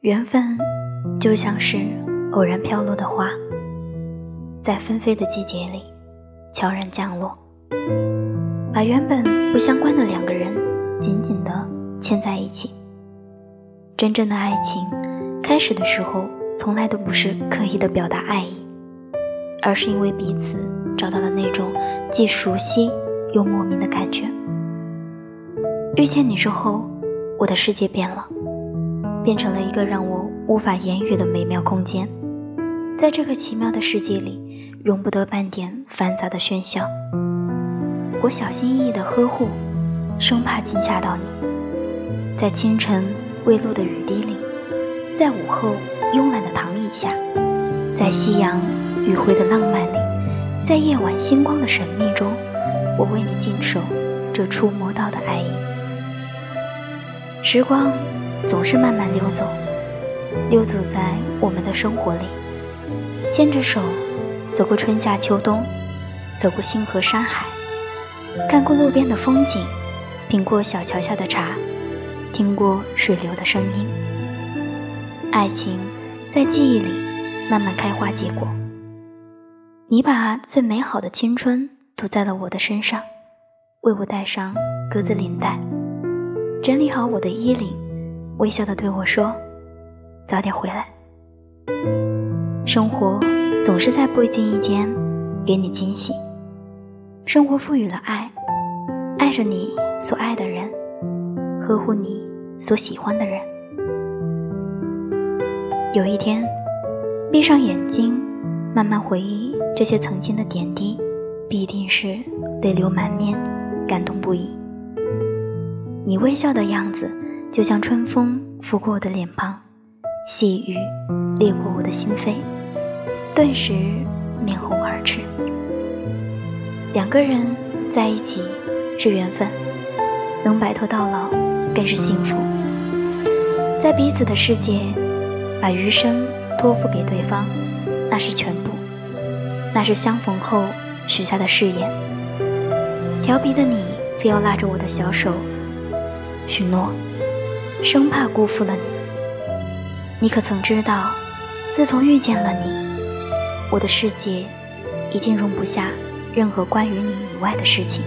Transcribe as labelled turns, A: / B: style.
A: 缘分就像是偶然飘落的花，在纷飞的季节里悄然降落，把原本不相关的两个人紧紧地牵在一起。真正的爱情，开始的时候从来都不是刻意的表达爱意，而是因为彼此找到了那种既熟悉又莫名的感觉。遇见你之后，我的世界变了。变成了一个让我无法言语的美妙空间，在这个奇妙的世界里，容不得半点繁杂的喧嚣。我小心翼翼的呵护，生怕惊吓到你。在清晨未落的雨滴里，在午后慵懒的躺椅下，在夕阳余晖的浪漫里，在夜晚星光的神秘中，我为你静守这触摸到的爱意。时光。总是慢慢溜走，溜走在我们的生活里，牵着手，走过春夏秋冬，走过星河山海，看过路边的风景，品过小桥下的茶，听过水流的声音。爱情在记忆里慢慢开花结果。你把最美好的青春涂在了我的身上，为我戴上格子领带，整理好我的衣领。微笑的对我说：“早点回来。”生活总是在不经意间给你惊喜。生活赋予了爱，爱着你所爱的人，呵护你所喜欢的人。有一天，闭上眼睛，慢慢回忆这些曾经的点滴，必定是泪流满面，感动不已。你微笑的样子。就像春风拂过我的脸庞，细雨掠过我的心扉，顿时面红耳赤。两个人在一起是缘分，能白头到老更是幸福。在彼此的世界，把余生托付给对方，那是全部，那是相逢后许下的誓言。调皮的你，非要拉着我的小手，许诺。生怕辜负了你，你可曾知道，自从遇见了你，我的世界已经容不下任何关于你以外的事情。